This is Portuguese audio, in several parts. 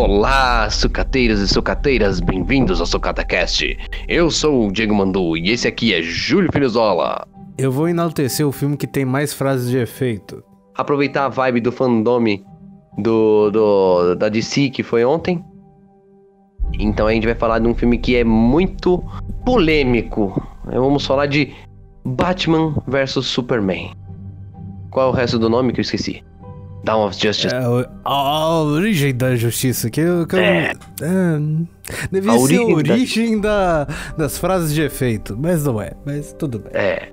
Olá, sucateiros e sucateiras, bem-vindos ao SucataCast. Eu sou o Diego Mandu e esse aqui é Júlio Finizola. Eu vou enaltecer o filme que tem mais frases de efeito. Aproveitar a vibe do fandome do, do, da DC que foi ontem. Então a gente vai falar de um filme que é muito polêmico. Vamos falar de Batman vs Superman. Qual é o resto do nome que eu esqueci? Dawn of Justice. É, a, a origem da justiça, que eu. Que eu É. é, devia A ser a origem da- da, das frases de efeito, mas não é, mas tudo bem. É.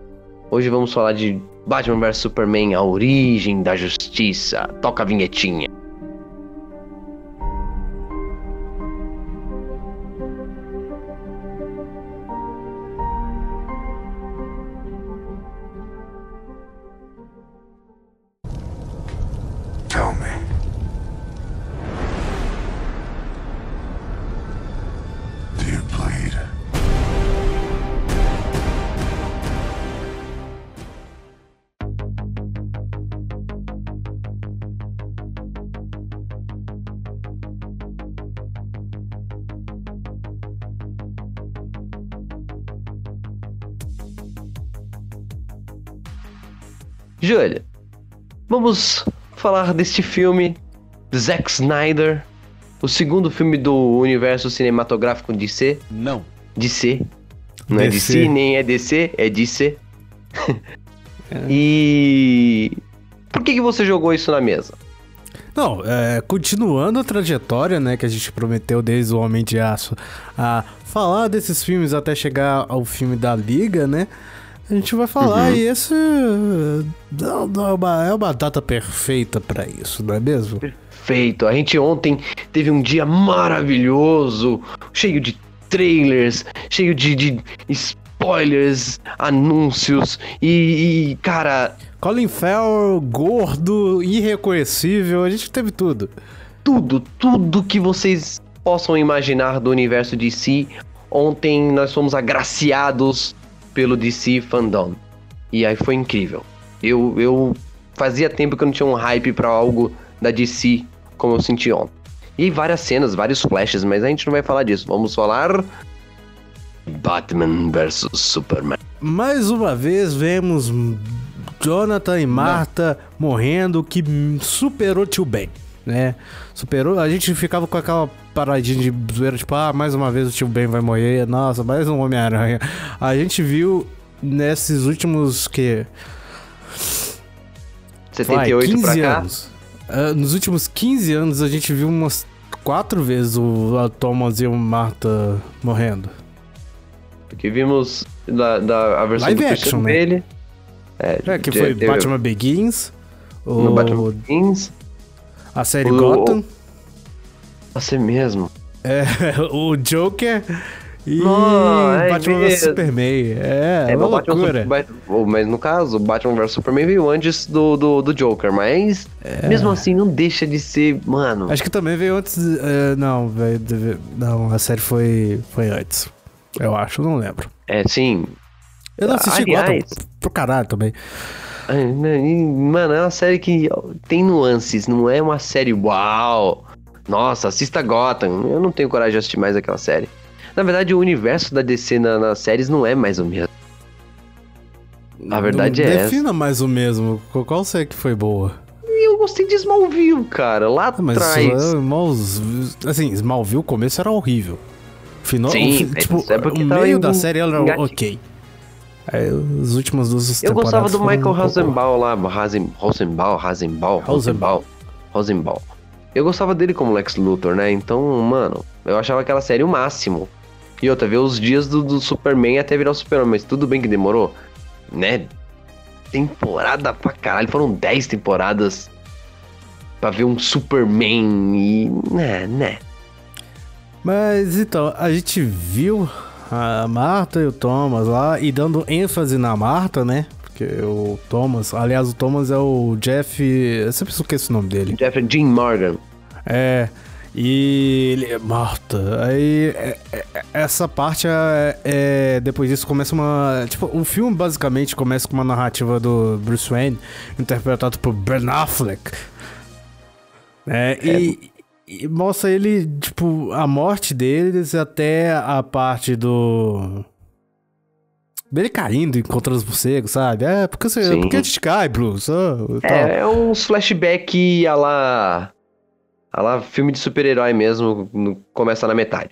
Hoje vamos falar de Batman vs Superman, a origem da justiça. Toca a vinhetinha. Júlia, vamos falar deste filme, Zack Snyder, o segundo filme do universo cinematográfico DC. Não. DC. Não é DC. DC, nem é DC, é DC. E. Por que, que você jogou isso na mesa? Não, é, continuando a trajetória, né, que a gente prometeu desde o Homem de Aço a falar desses filmes até chegar ao filme da Liga, né? A gente vai falar Uhum. e esse é, uma, é uma data perfeita pra isso, não é mesmo? Feito. A gente ontem teve um dia maravilhoso, cheio de trailers, cheio de, de spoilers, anúncios e, e, cara, Colin Farrell, gordo, irreconhecível, a gente teve tudo. tudo, tudo que vocês possam imaginar do universo DC. Ontem nós fomos agraciados pelo DC Fandom. E aí foi incrível. Eu, eu fazia tempo que eu não tinha um hype pra algo da DC como eu senti ontem. E várias cenas, vários flashes, mas a gente não vai falar disso. Vamos falar Batman vs Superman. Mais uma vez vemos Jonathan e Marta morrendo, que superou Tio Ben, né? Superou, a gente ficava com aquela paradinha de zoeira, tipo, ah, mais uma vez o Tio Ben vai morrer, nossa, mais um Homem-Aranha. A gente viu nesses últimos, que... 78 pra cá. anos. Ah, nos últimos 15 anos a gente viu umas quatro vezes o Thomas e o Marta morrendo. Porque vimos da, da a versão Live action, né? dele. É, É, que de- foi teve Batman Begins, no o, Batman Begins. a série o- Gotham. Você mesmo. É, o Joker e Não, é Batman vs. Superman. É, É, uma Batman loucura. Super- Ba- mas no caso, o Batman vs Superman veio antes do, do, do Joker, mas mesmo assim não deixa de ser, mano. Acho que também veio antes. é, não, veio, não, a série foi, foi antes. Eu acho, não lembro. É, sim. Eu não assisti Aliás- Gotham pro caralho também. Ai, né, Mano, é uma série que tem nuances, não é uma série uau. Nossa, assista Gotham. Eu não tenho coragem de assistir mais aquela série. Na verdade, o universo da DC na- nas séries não é mais o mesmo. A verdade é essa. Defina mais o mesmo. Qual- série que foi boa? Eu gostei de Smallville, cara, lá Ah, Mas atrás. Smalls- assim, Smallville, o começo era horrível. Final, Sim, o tipo, é porque o meio da série era engatilho. ok. Aí, as últimas duas Eu gostava do Michael um Rosenbaum lá, Rosen, Rosenbaum, Rosenbaum, Rosenbaum, Rosenbaum. Eu gostava dele como Lex Luthor, né? Então, mano, eu achava aquela série o máximo. E outra, ver os dias do, do Superman até virar o Superman, mas tudo bem que demorou, né? Temporada pra caralho, foram 10 temporadas pra ver um Superman e. né, né. Mas então, a gente viu a Marta e o Thomas lá e dando ênfase na Marta, né? Porque o Thomas, aliás, o Thomas é o Jeff. Eu sempre esqueço o nome dele. Jeffrey Dean Morgan. É. E ele. Marta. Aí. é- é- essa parte é, é- Depois disso começa uma. Tipo, o filme basicamente começa com uma narrativa do Bruce Wayne, interpretado por Ben Affleck. É, e. E mostra ele, tipo, a morte deles até a parte do. Dele caindo, encontrando os morcegos, sabe? É, porque, você, Sim. porque a gente cai, e tal. É, é uns flashback a lá. A lá filme de super-herói mesmo, no- começa na metade.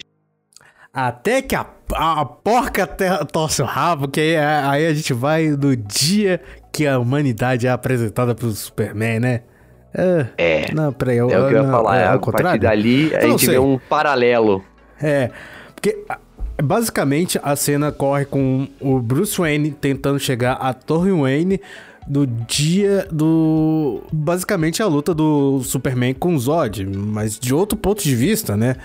Até que a, a porca te- torce o rabo, que aí, aí a gente vai no dia que a humanidade é apresentada pro Superman, né? É. É. Não, peraí. Eu, É o que eu ia falar. é a ao partir dali, a gente vê um paralelo. É, porque a- basicamente a cena corre com o Bruce Wayne tentando chegar à Torre Wayne no dia do. Basicamente a luta do Superman com o Zod, mas de outro ponto de vista, né?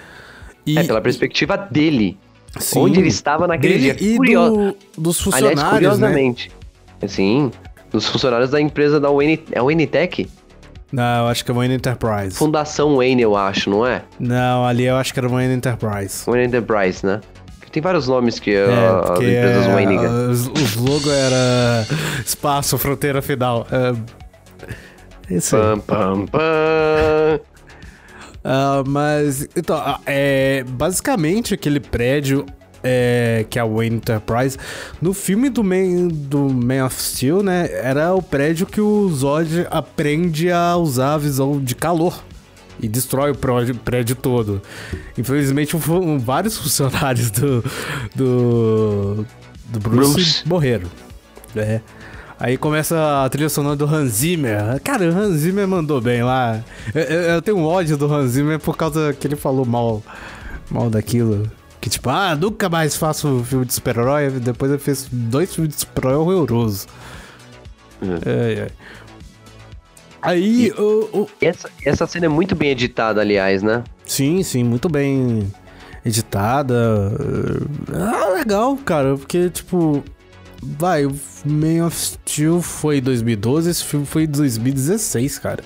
E, É, pela perspectiva dele. sim, onde ele estava naquele dia. E Curio- do, dos Aliás, funcionários, né? curiosamente. Assim, dos funcionários da empresa da Wayne. É a Wayne Tech? Não, eu acho que é Wayne Enterprise. Fundação Wayne, eu acho, não é? Não, ali eu acho que era Wayne Enterprise. Wayne Enterprise, né? Tem vários nomes que É, uh, as empresas é, Wayne. os logo era espaço, fronteira final. É, isso aí. Pam, pam, pam. Ah, mas, então, ah, é, basicamente aquele prédio é, que é a Wayne Enterprise, no filme do Man, do Man of Steel, né, era o prédio que o Zod aprende a usar a visão de calor e destrói o prédio, prédio todo. Infelizmente, um vários funcionários do, do, do Bruce, Bruce. morreram. É. Aí começa a trilha sonora do Hans Zimmer. Cara, o Hans Zimmer mandou bem lá. Eu, eu- eu tenho um ódio do Hans Zimmer por causa que ele falou mal, mal daquilo. Que tipo, ah, nunca mais faço filme de super-herói. Depois ele fez dois filmes de super-herói horrorosos. É, é. Aí, E Essa, essa cena é muito bem editada, aliás, né? Sim, sim, muito bem editada. Ah, legal, cara, porque, tipo, vai, o Man of Steel foi em 2012, esse filme foi em 2016, cara.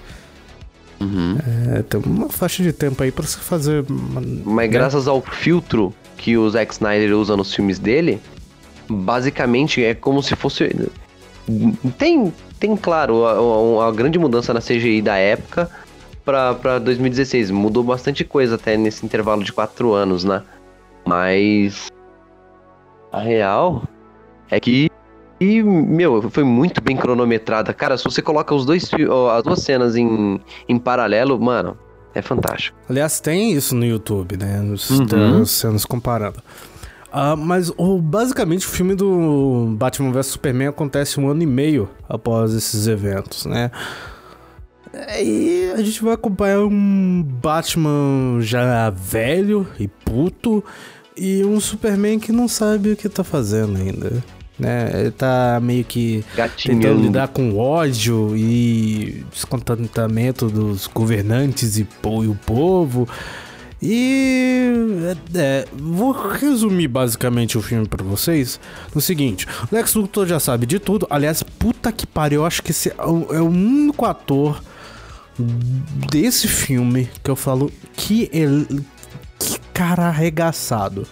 Uhum. É, tem uma faixa de tempo aí pra você fazer. Mas né? graças ao filtro que o Zack Snyder usa nos filmes dele, basicamente é como se fosse. Tem, tem claro, a, a- a grande mudança na CGI da época pra, pra 2016. Mudou bastante coisa até nesse intervalo de quatro anos, né? Mas. A real é que. E, meu, foi muito bem cronometrada. Cara, se você coloca os dois, as duas cenas em, em paralelo, mano, é fantástico. Aliás, tem isso no YouTube, né? Nos Uhum. as cenas comparando. Ah, mas o, basicamente o filme do Batman vs Superman acontece um ano e meio após esses eventos, né? E a gente vai acompanhar um Batman já velho e puto e um Superman que não sabe o que tá fazendo ainda. Né? Ele tá meio que tentando lidar com ódio e descontentamento dos governantes e, e o povo. E é, é, vou resumir basicamente o filme pra vocês no seguinte: Lex Luthor já sabe de tudo. Aliás, puta que pariu, eu acho que esse é o, é único ator desse filme que eu falo que ele. Que cara arregaçado.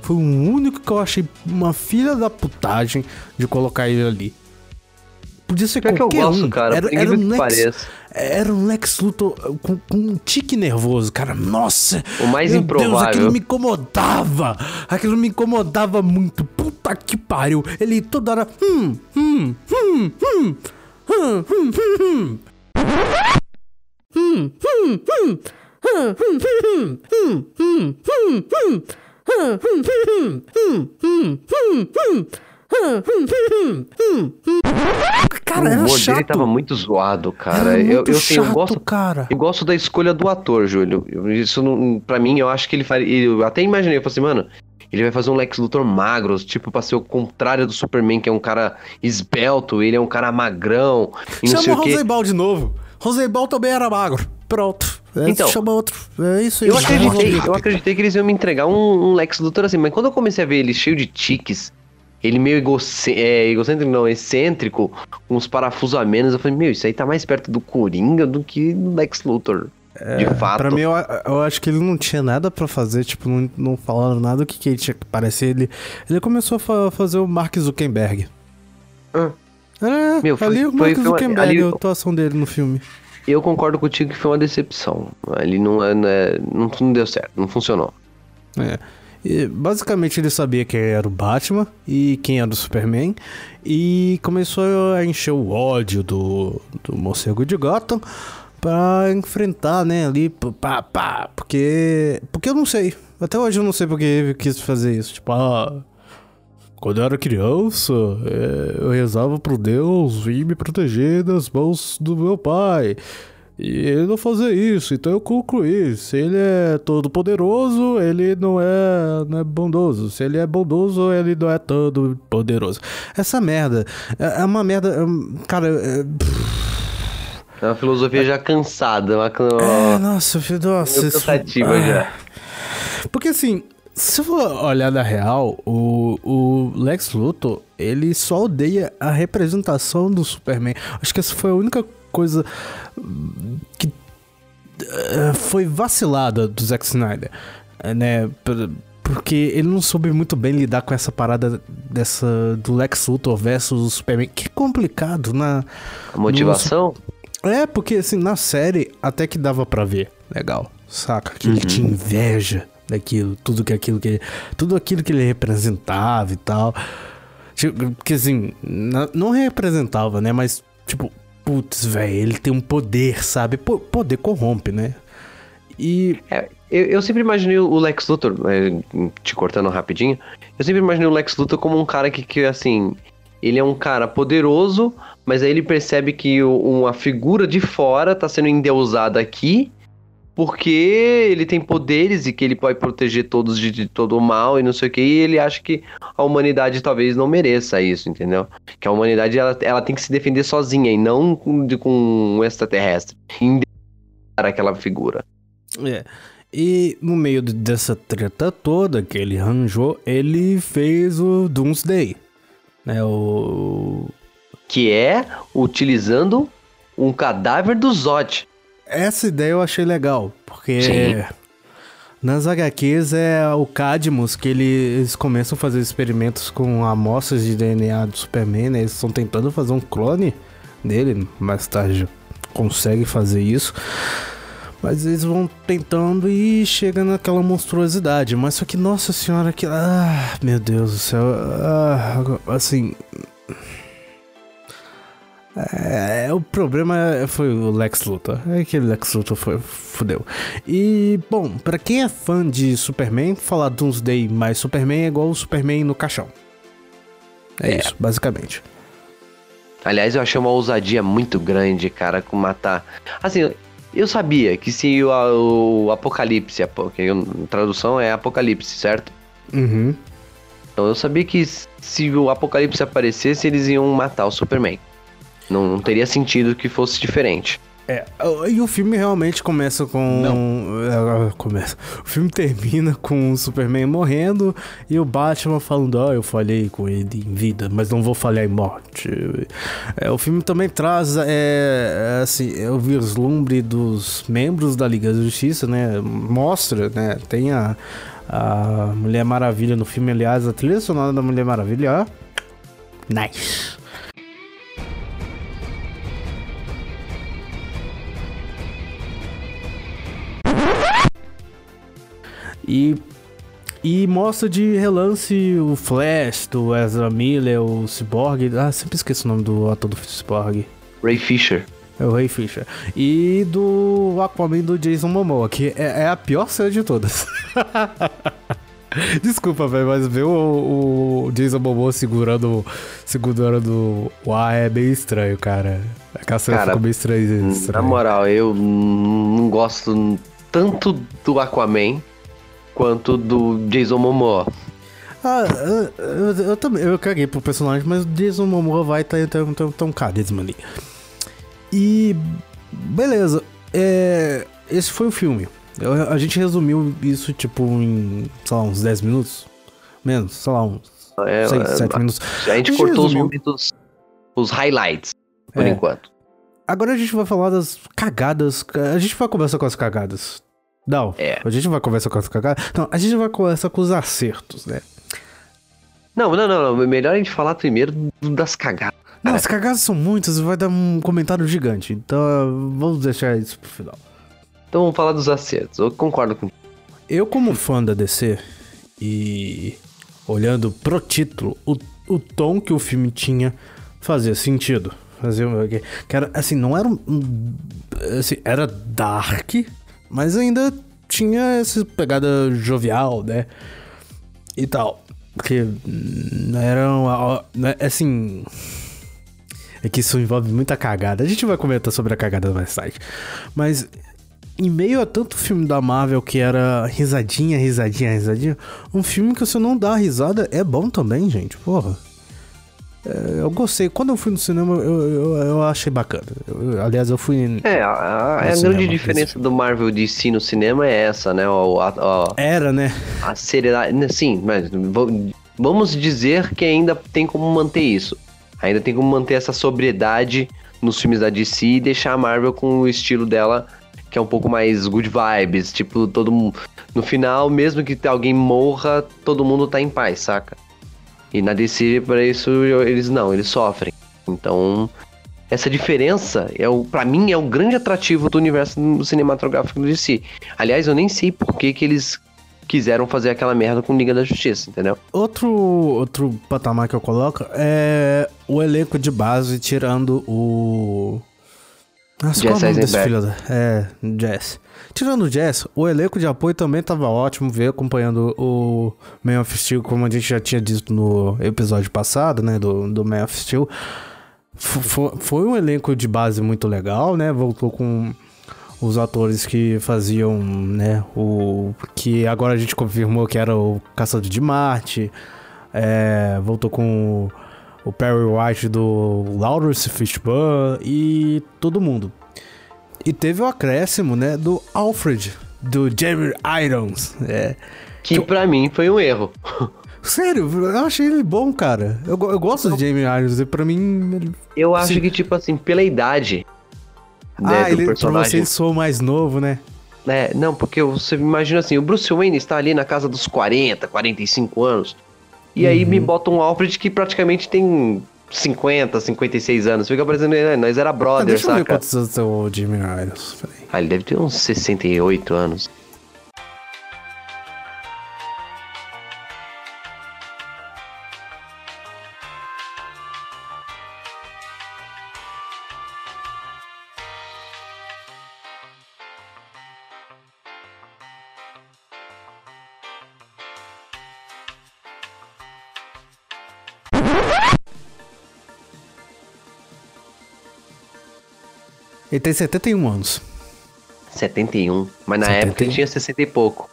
Foi o único que eu achei uma filha da putagem de colocar ele ali. Podia ser Pior que eu qualquer gosto, um. cara, Era, era, um Lex, era um Lex Luthor com, com um tique nervoso, cara. Nossa! O mais meu Deus, improvável. aquilo me incomodava. Aquilo me incomodava muito. Puta que pariu. Ele toda hora. Hum, hum, hum, hum. Hum, hum, hum, hum. Hum, hum, hum. Cara, o humor chato. dele tava muito zoado, cara. Era eu, muito eu, sei, eu chato, gosto. cara. Eu gosto da escolha do ator, Júlio. Isso não, pra mim, eu acho que ele faria. Eu até imaginei, eu falei assim, mano, ele vai fazer um Lex Luthor magro, tipo, pra ser o contrário do Superman, que é um cara esbelto, ele é um cara magrão, e não sei Chama o. Rosenbaum de novo. Rosenbaum também era magro. Pronto. É, Então, chama outro. É isso aí. Eu acreditei, eu acreditei que eles iam me entregar um, um Lex Luthor assim, mas quando eu comecei a ver ele cheio de tiques, ele meio egocê- é, egocêntrico, não, excêntrico, com uns parafusos a menos, eu falei, meu, isso aí tá mais perto do Coringa do que do Lex Luthor. de fato. Pra mim, eu, eu acho que ele não tinha nada pra fazer, tipo, não, não falaram nada o que, que ele tinha que parecer. Ele, ele começou a fa- fazer o Mark Zuckerberg. Ah. É, Meu, foi- ali o foi- Mark foi Zuckerberg, ali- a atuação dele no filme. Eu concordo contigo que foi uma decepção. Ele não, é, não, é, não, não deu certo, não funcionou. É. E, basicamente ele sabia quem era o Batman e quem era o Superman. E começou a encher o ódio do, do morcego de Gotham pra enfrentar, né, ali, pá, pá, porque, porque eu não sei, até hoje eu não sei porque ele quis fazer isso, tipo, ah, quando eu era criança, é, eu rezava pro Deus vir me proteger das mãos do meu pai. E ele não fazia isso, então eu concluí. Se ele é todo poderoso, ele não é, não é bondoso. Se ele é bondoso, ele não é todo poderoso. Essa merda é, é uma merda. É, cara, é. É uma filosofia já cansada. Uma, é, nossa, nossa. Cansativa isso... já. Ah. Porque assim, se for olhar na real, o, o Lex Luthor, ele só odeia a representação do Superman. Acho que essa foi a única coisa que uh, foi vacilada do Zack Snyder, né? Porque ele não soube muito bem lidar com essa parada dessa do Lex Luthor versus o Superman. Que complicado na a motivação. No... É, porque assim, na série até que dava para ver, legal, saca? Que uhum. ele tinha inveja daquilo, tudo que aquilo que tudo aquilo que ele representava e tal. Tipo, que assim, não representava, né, mas tipo, putz, velho, ele tem um poder, sabe? poder corrompe, né? E é, eu, eu, sempre imaginei o Lex Luthor, né, te cortando rapidinho, eu sempre imaginei o Lex Luthor como um cara que, que assim, ele é um cara poderoso, mas aí ele percebe que uma figura de fora tá sendo endeusada aqui porque ele tem poderes e que ele pode proteger todos de, de, todo o mal e não sei o que, e ele acha que a humanidade talvez não mereça isso, entendeu? Que a humanidade ela, ela tem que se defender sozinha e não com, com um extraterrestre. Para aquela figura. É. E no meio dessa treta toda que ele arranjou, ele fez o Doomsday. Né, o... Que é utilizando um cadáver do Zod. Essa ideia eu achei legal, porque Sim. nas HQs é o Cadmus que eles começam a fazer experimentos com amostras de DNA do Superman, né? Eles estão tentando fazer um clone dele, mais tarde consegue fazer isso. Mas eles vão tentando e chega naquela monstruosidade. Mas só que, nossa senhora, que. Ah, meu Deus do céu. Ah, assim. É, o problema foi o Lex Luthor. É que o Lex Luthor foi, fudeu. E, bom, para quem é fã de Superman, falar Doomsday mais Superman é igual o Superman no caixão. É, é. isso, basicamente. Aliás, eu achei uma ousadia muito grande, cara, com matar. Assim, eu sabia que se o, o Apocalipse, a tradução é Apocalipse, certo? Uhum. Então eu sabia que se o Apocalipse aparecesse, eles iam matar o Superman. Não, não teria sentido que fosse diferente. É, e o filme realmente começa com. Não. É, começa. O filme termina com o Superman morrendo e o Batman falando: Ó, oh, eu falhei com ele em vida, mas não vou falhar em morte. É, o filme também traz é, é assim, é o vislumbre dos membros da Liga da Justiça, né? Mostra, né? Tem a, a Mulher Maravilha no filme, aliás, a trilha sonora da Mulher Maravilha, ó. Nice. E, e mostra de relance o Flash, do Ezra Miller, o Cyborg. Ah, sempre esqueço o nome do ator do Cyborg. Ray Fisher. É o Ray Fisher. E do Aquaman do Jason Momoa, que é, é a pior cena de todas. Desculpa, velho, mas ver o, o, Jason Momoa segurando, segurando o ar é meio estranho, cara. Aquela cena cara, ficou meio estranha. Na moral, eu não gosto tanto do Aquaman quanto do Jason Momoa. Ah, eu, eu, eu, também, eu caguei pro personagem, mas o Jason Momoa vai estar tá, tão, tão carisma ali. E beleza, é, esse foi o filme. Eu, a gente resumiu isso tipo em, sei lá, uns 10 minutos. Menos, sei lá, uns é, 6, 7 é, minutos. A gente, a gente cortou resumiu. os momentos, os highlights, por é. enquanto. Agora a gente vai falar das cagadas. A gente vai começar com as cagadas. Não. É. A gente vai conversar com as cagadas. Não, a gente vai conversar com os acertos, né? Não, não, não, não. Melhor a gente falar primeiro das cagadas. Não, as cagadas são muitas, vai dar um comentário gigante. Então vamos deixar isso pro final. Então vamos falar dos acertos. Eu concordo com Eu, como fã da DC, e olhando pro título, o, o tom que o filme tinha fazia sentido. Fazia, que era, assim, não era um. Assim, era dark, mas ainda tinha essa pegada jovial, né? E tal. Porque não era uma, assim. É que isso envolve muita cagada. A gente vai comentar sobre a cagada mais tarde. Mas em meio a tanto filme da Marvel que era risadinha, risadinha, risadinha, um filme que você não dá risada é bom também, gente. Porra. É, eu gostei. Quando eu fui no cinema, eu, eu, eu achei bacana. Eu, aliás, eu fui. É, a, a grande diferença do Marvel DC no cinema é essa, né? O, a, a, Era, né? A seriedade. Né, sim, mas vamos dizer que ainda tem como manter isso. Ainda tem como manter essa sobriedade nos filmes da DC e deixar a Marvel com o estilo dela que é um pouco mais good vibes, tipo, todo mundo. No final, mesmo que alguém morra, todo mundo tá em paz, saca? E na DC, para isso, eles não, eles sofrem. Então, essa diferença, é o, pra mim, é o grande atrativo do universo cinematográfico do DC. Aliás, eu nem sei por que, que eles quiseram fazer aquela merda com Liga da Justiça, entendeu? Outro, outro patamar que eu coloco é o elenco de base tirando o nossa, Jess qual é o nome filho da... É, Jess. Tirando o Jess, o elenco de apoio também tava ótimo, ver acompanhando o Man of Steel, como a gente já tinha dito no episódio passado, né, do, do Man of Steel. Foi, foi um elenco de base muito legal, né, voltou com os atores que faziam, né, o... que agora a gente confirmou que era o Caçador de Marte, é, voltou com o Perry White do Lawrence Fishburne e todo mundo. E teve o acréscimo, né, do Alfred, do Jeremy Irons. É, que, que pra mim foi um erro. Sério, eu achei ele bom, cara. Eu, eu gosto do Jamie Irons, e pra mim. Ele... Eu acho Sim. que, tipo assim, pela idade. Né, ah, ele, personagem... pra você ele sou mais novo, né? É, não, porque você imagina assim, o Bruce Wayne está ali na casa dos 40, 45 anos. E uhum. aí me uhum. bota um Alfred que praticamente tem 50, 56 anos. Fica parecendo, né? nós era brother, ah, deixa saca? Deixa eu ver quantos anos tem o Jimmy Irons. Ah, ele deve ter uns 68 anos. Ele tem 71 anos. 71. Mas na 71. época ele tinha 60 e pouco.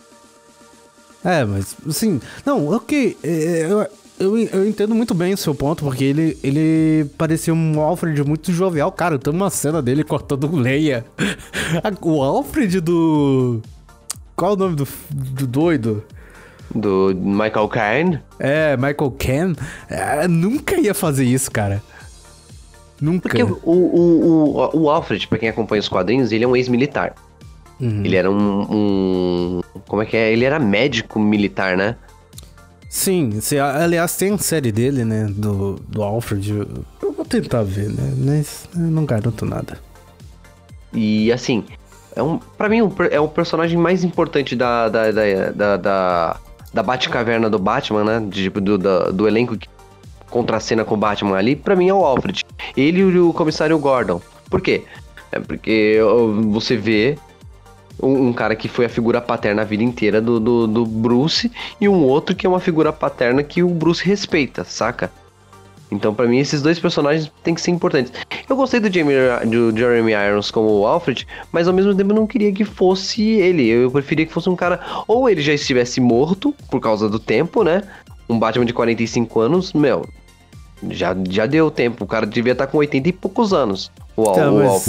É, mas assim. Não, ok. É, é, eu, eu, eu entendo muito bem o seu ponto, porque ele, ele parecia um Alfred muito jovial. Cara, tem uma cena dele cortando leia. o Alfred do. Qual o nome do, do doido? Do Michael Caine? É, Michael Caine. É, nunca ia fazer isso, cara. Nunca. Porque o, o, o, o Alfred, pra quem acompanha os quadrinhos, ele é um ex-militar. Uhum. Ele era um, um, Como é que é? Ele era médico militar, né? Sim, se, aliás, tem a série dele, né? Do, do Alfred. Eu vou tentar ver, né? Mas não garanto nada. E assim, é um, pra mim é o personagem mais importante da, da, da, da, da, da Batcaverna do Batman, né? De, do, do, do elenco que contracena com o Batman ali, para mim é o Alfred. Ele e o comissário Gordon. Por quê? É porque você vê um, um, cara que foi a figura paterna a vida inteira do, do, do, Bruce e um outro que é uma figura paterna que o Bruce respeita, saca? Então, para mim, esses dois personagens têm que ser importantes. Eu gostei do, Jamie, do Jeremy Irons como Alfred, mas ao mesmo tempo eu não queria que fosse ele. Eu preferia que fosse um cara. Ou ele já estivesse morto, por causa do tempo, né? Um Batman de 45 anos, meu, já, já deu tempo. O cara devia estar tá com 80 e poucos anos. O, então, o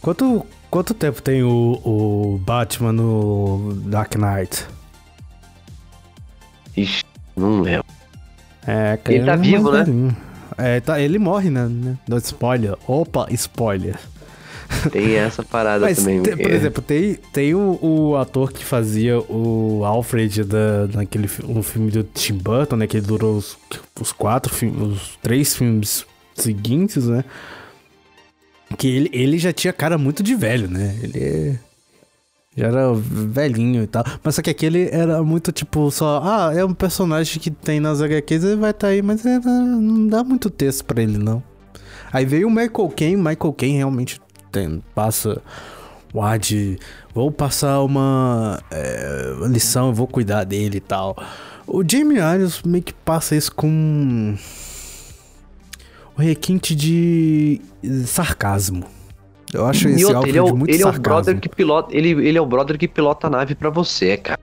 Quanto, quanto tempo tem o, o Batman no Dark Knight? Ixi, não lembro. É, ele tá vivo, né? É, tá, ele morre, né? Do spoiler. Opa, spoiler. Tem essa parada Mas, também. Tem, por exemplo, tem, tem o, o, ator que fazia o Alfred da, naquele um filme do Tim Burton, né? Que durou os, os quatro filmes, os três filmes seguintes, né? Que ele, ele já tinha cara muito de velho, né? Ele já era velhinho e tal. Mas só que aquele era muito tipo só. Ah, é um personagem que tem nas HQs, ele vai estar tá aí, mas é, não dá muito texto para ele, não. Aí veio o Michael Caine, Michael Caine realmente tem, passa o ar de. Vou passar uma, é, lição, vou cuidar dele e tal. O Jamie Irons meio que passa isso com o requinte de sarcasmo. Eu acho esse outro, ele é o, muito ele sarcasmo. é o brother que pilota, ele, ele é o brother que pilota a nave para você, cara.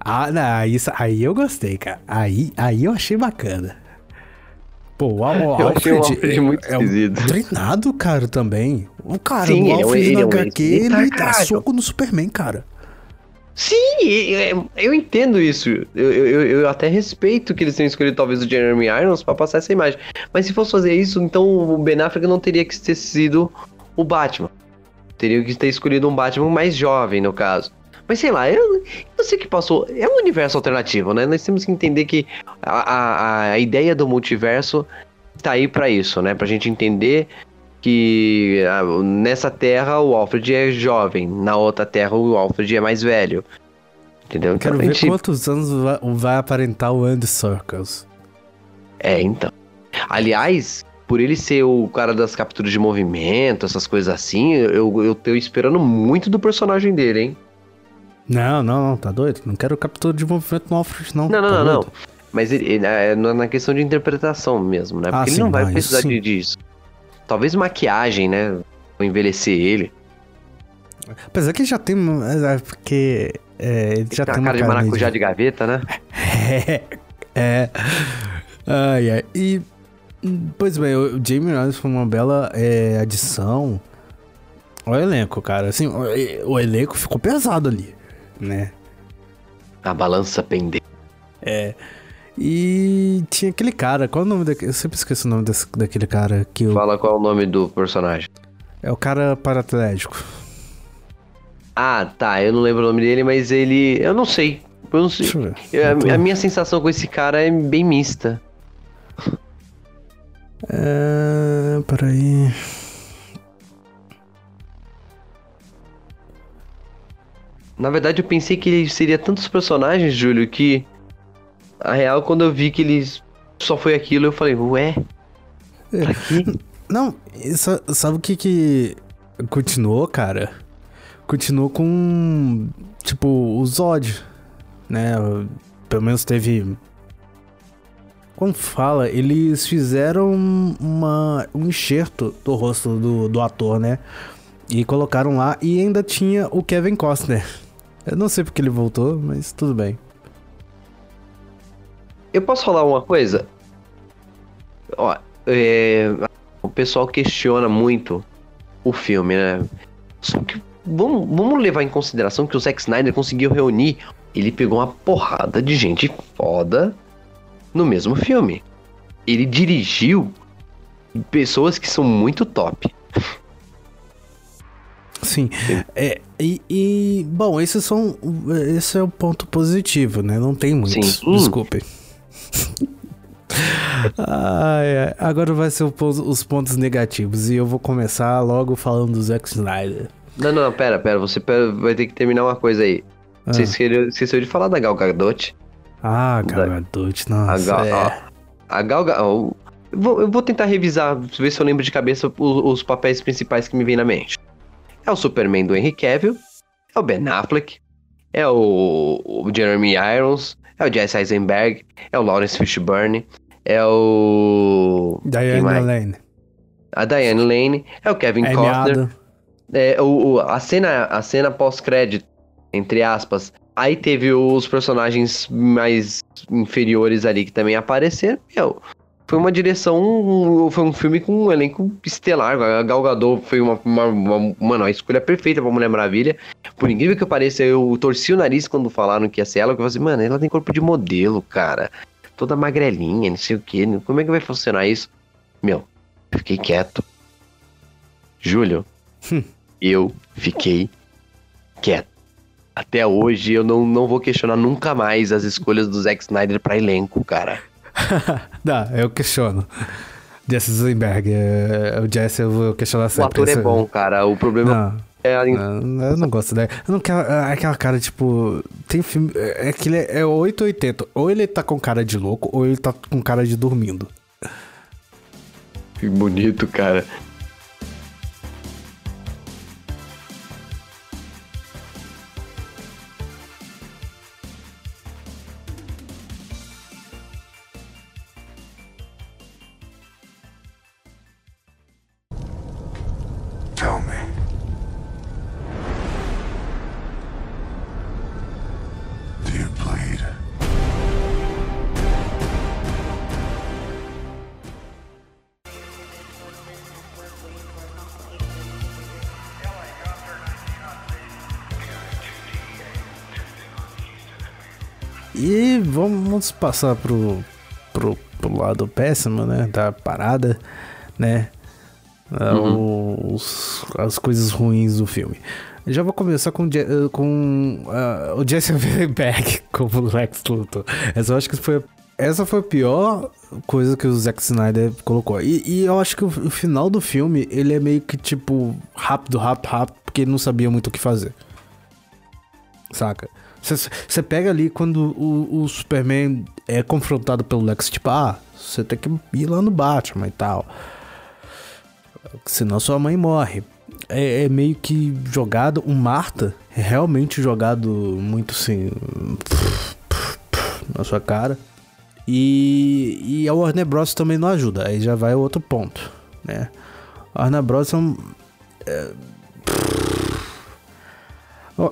Ah, não, isso, aí eu gostei, cara. Aí, aí eu achei bacana. Pô, o, o Alfred muito é, esquisito. É um treinado, cara, também. O cara, Sim, o ele é Alfred ele na é um HQ, ele dá caralho. soco no Superman, cara. Sim, eu, eu entendo isso. Eu, eu, eu até respeito que eles tenham escolhido talvez o Jeremy Irons pra passar essa imagem. Mas se fosse fazer isso, então o Ben Affleck não teria que ter sido o Batman. Teria que ter escolhido um Batman mais jovem, no caso. Mas sei lá, eu, eu sei que passou. É um universo alternativo, né? Nós temos que entender que a, a, a ideia do multiverso tá aí pra isso, né? Pra gente entender que ah, nessa terra o Alfred é jovem, na outra terra o Alfred é mais velho. Entendeu? Quero a ver gente- quantos anos vai, vai aparentar o Andy Circles. É, então. Aliás, por ele ser o cara das capturas de movimento, essas coisas assim, eu, eu tô esperando muito do personagem dele, hein? Não, não, não, tá doido? Não quero captura de movimento no Alfred, não. Não, não, tá não, não. Mas ele, ele- é na questão de interpretação mesmo, né? Ah, Porque ele sim, não vai não, precisar de, disso. Talvez maquiagem, né? Vou envelhecer ele. Apesar que já tem. É, porque. É, ele já tem tem uma cara de meio maracujá de gaveta, né? É. é. Ai, ai. E. Pois bem, o Jamie Irons foi uma bela é, adição ao elenco, cara. Assim, o, o elenco ficou pesado ali, né? A balança pendente. É. E tinha aquele cara, qual é o nome daquele. Eu sempre esqueço o nome desse- daquele cara que Fala qual é o nome do personagem. é o cara paraplégico. Ah, tá. Eu não lembro o nome dele, mas ele. Eu não sei. Eu não sei. Deixa eu ver. Eu- tô- a minha sensação com esse cara é bem mista. É. Peraí. Na verdade, eu pensei que ele seria tantos personagens, Júlio, que. A real, quando eu vi que ele só foi aquilo, eu falei, ué? Quê? Não, isso- sabe o que que continuou, cara? Continuou com, tipo, o Zod, né? Pelo menos teve... Como fala, eles fizeram uma, um enxerto do rosto do, do ator, né? E colocaram lá e ainda tinha o Kevin Costner. Eu não sei porque ele voltou, mas tudo bem. Eu posso falar uma coisa? Ó, é, o pessoal questiona muito o filme, né? Só que vamos, vamos levar em consideração que o Zack Snyder conseguiu reunir. Ele pegou uma porrada de gente foda no mesmo filme. Ele dirigiu pessoas que são muito top. Sim. É, e, e, bom, esses são. Esse é o ponto positivo, né? Não tem muitos. Sim. Hum. Desculpem. Ai. Agora vai ser os pontos negativos. E eu vou começar logo falando do Zack Snyder. Não, não, pera, pera. Você vai ter que terminar uma coisa aí. Ah. Você esqueceu, esqueceu de falar da Gal Gadot. Ah, Gal Gadot, A nossa. Gal, é. a Gal Ga- ó, eu vou, eu vou tentar revisar, ver se eu lembro de cabeça os, os papéis principais que me vêm na mente. É o Superman do Henry Cavill, é o Ben Affleck, é o, o Jeremy Irons, é o Jesse Eisenberg, é o Lawrence Fishburne, é o... Diane? Lane. A Diane Lane, é o Kevin Amy Costner, é, o, o- a cena, a cena pós-crédito, entre aspas, aí teve os personagens mais inferiores ali que também apareceram. Meu, foi uma direção, um- foi um filme com um elenco estelar. A Gal Gadot foi uma, uma, uma- mano, a escolha perfeita pra Mulher Maravilha. Por incrível que pareça, eu torci o nariz quando falaram que ia ser ela, porque eu falei assim, mano, ela tem corpo de modelo, cara. Toda magrelinha, não sei o que. Como é que vai funcionar isso? Meu, eu fiquei quieto. Júlio, eu fiquei quieto. Até hoje eu não, não vou questionar nunca mais as escolhas do Zack Snyder pra elenco, cara. Dá, eu questiono. Jesse Eisenberg. É, o Jesse, eu vou questionar O sempre. ator é bom, cara. O problema Não, é a não, eu não gosto dele. Eu não quero. é Aquela cara, tipo. Tem filme. É que ele é 880. Ou ele tá com cara de louco, ou ele tá com cara de dormindo. Que bonito, cara. Vamos passar pro, pro, pro lado péssimo, né? Da parada, né? Ah, os- as coisas ruins do filme. Eu já vou começar com, eh, com ah, o Jesse Eisenberg como Lex Luthor. Essa eu acho que foi, essa foi a pior coisa que o Zack Snyder colocou. E, e eu acho que o, o final do filme, ele é meio que tipo rápido, rápido, rápido, porque ele não sabia muito o que fazer. Saca? Você pega ali quando o, o Superman é confrontado pelo Lex, tipo, ah, você tem que ir lá no Batman e tal. Senão sua mãe morre. É, é meio que jogado. O Marta é realmente jogado muito assim. Na sua cara. E, e a Warner Bros. também não ajuda. Aí já vai outro ponto, né? A Warner Bros. são.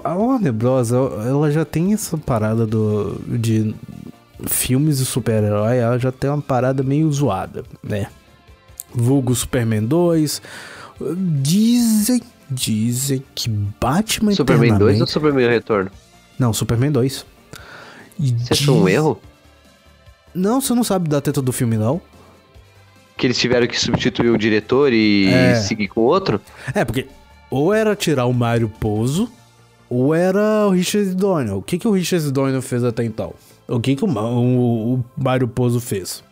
A Warner Bros. ela já tem essa parada do, de filmes de super-herói, ela já tem uma parada meio zoada, né? Vulgo Superman 2. Dizem, dizem que Batman Superman 2 ou Superman Retorno? Não, Superman 2. E Você achou um diz- erro? Não, você não sabe da teta do filme, não. Que eles tiveram que substituir o diretor e É. seguir com outro? É, porque ou era tirar o Mario Pouso, ou era o Richard Donner. O que, que o Richard Donner fez até então? O que, que o, o, o Mario Pouso fez?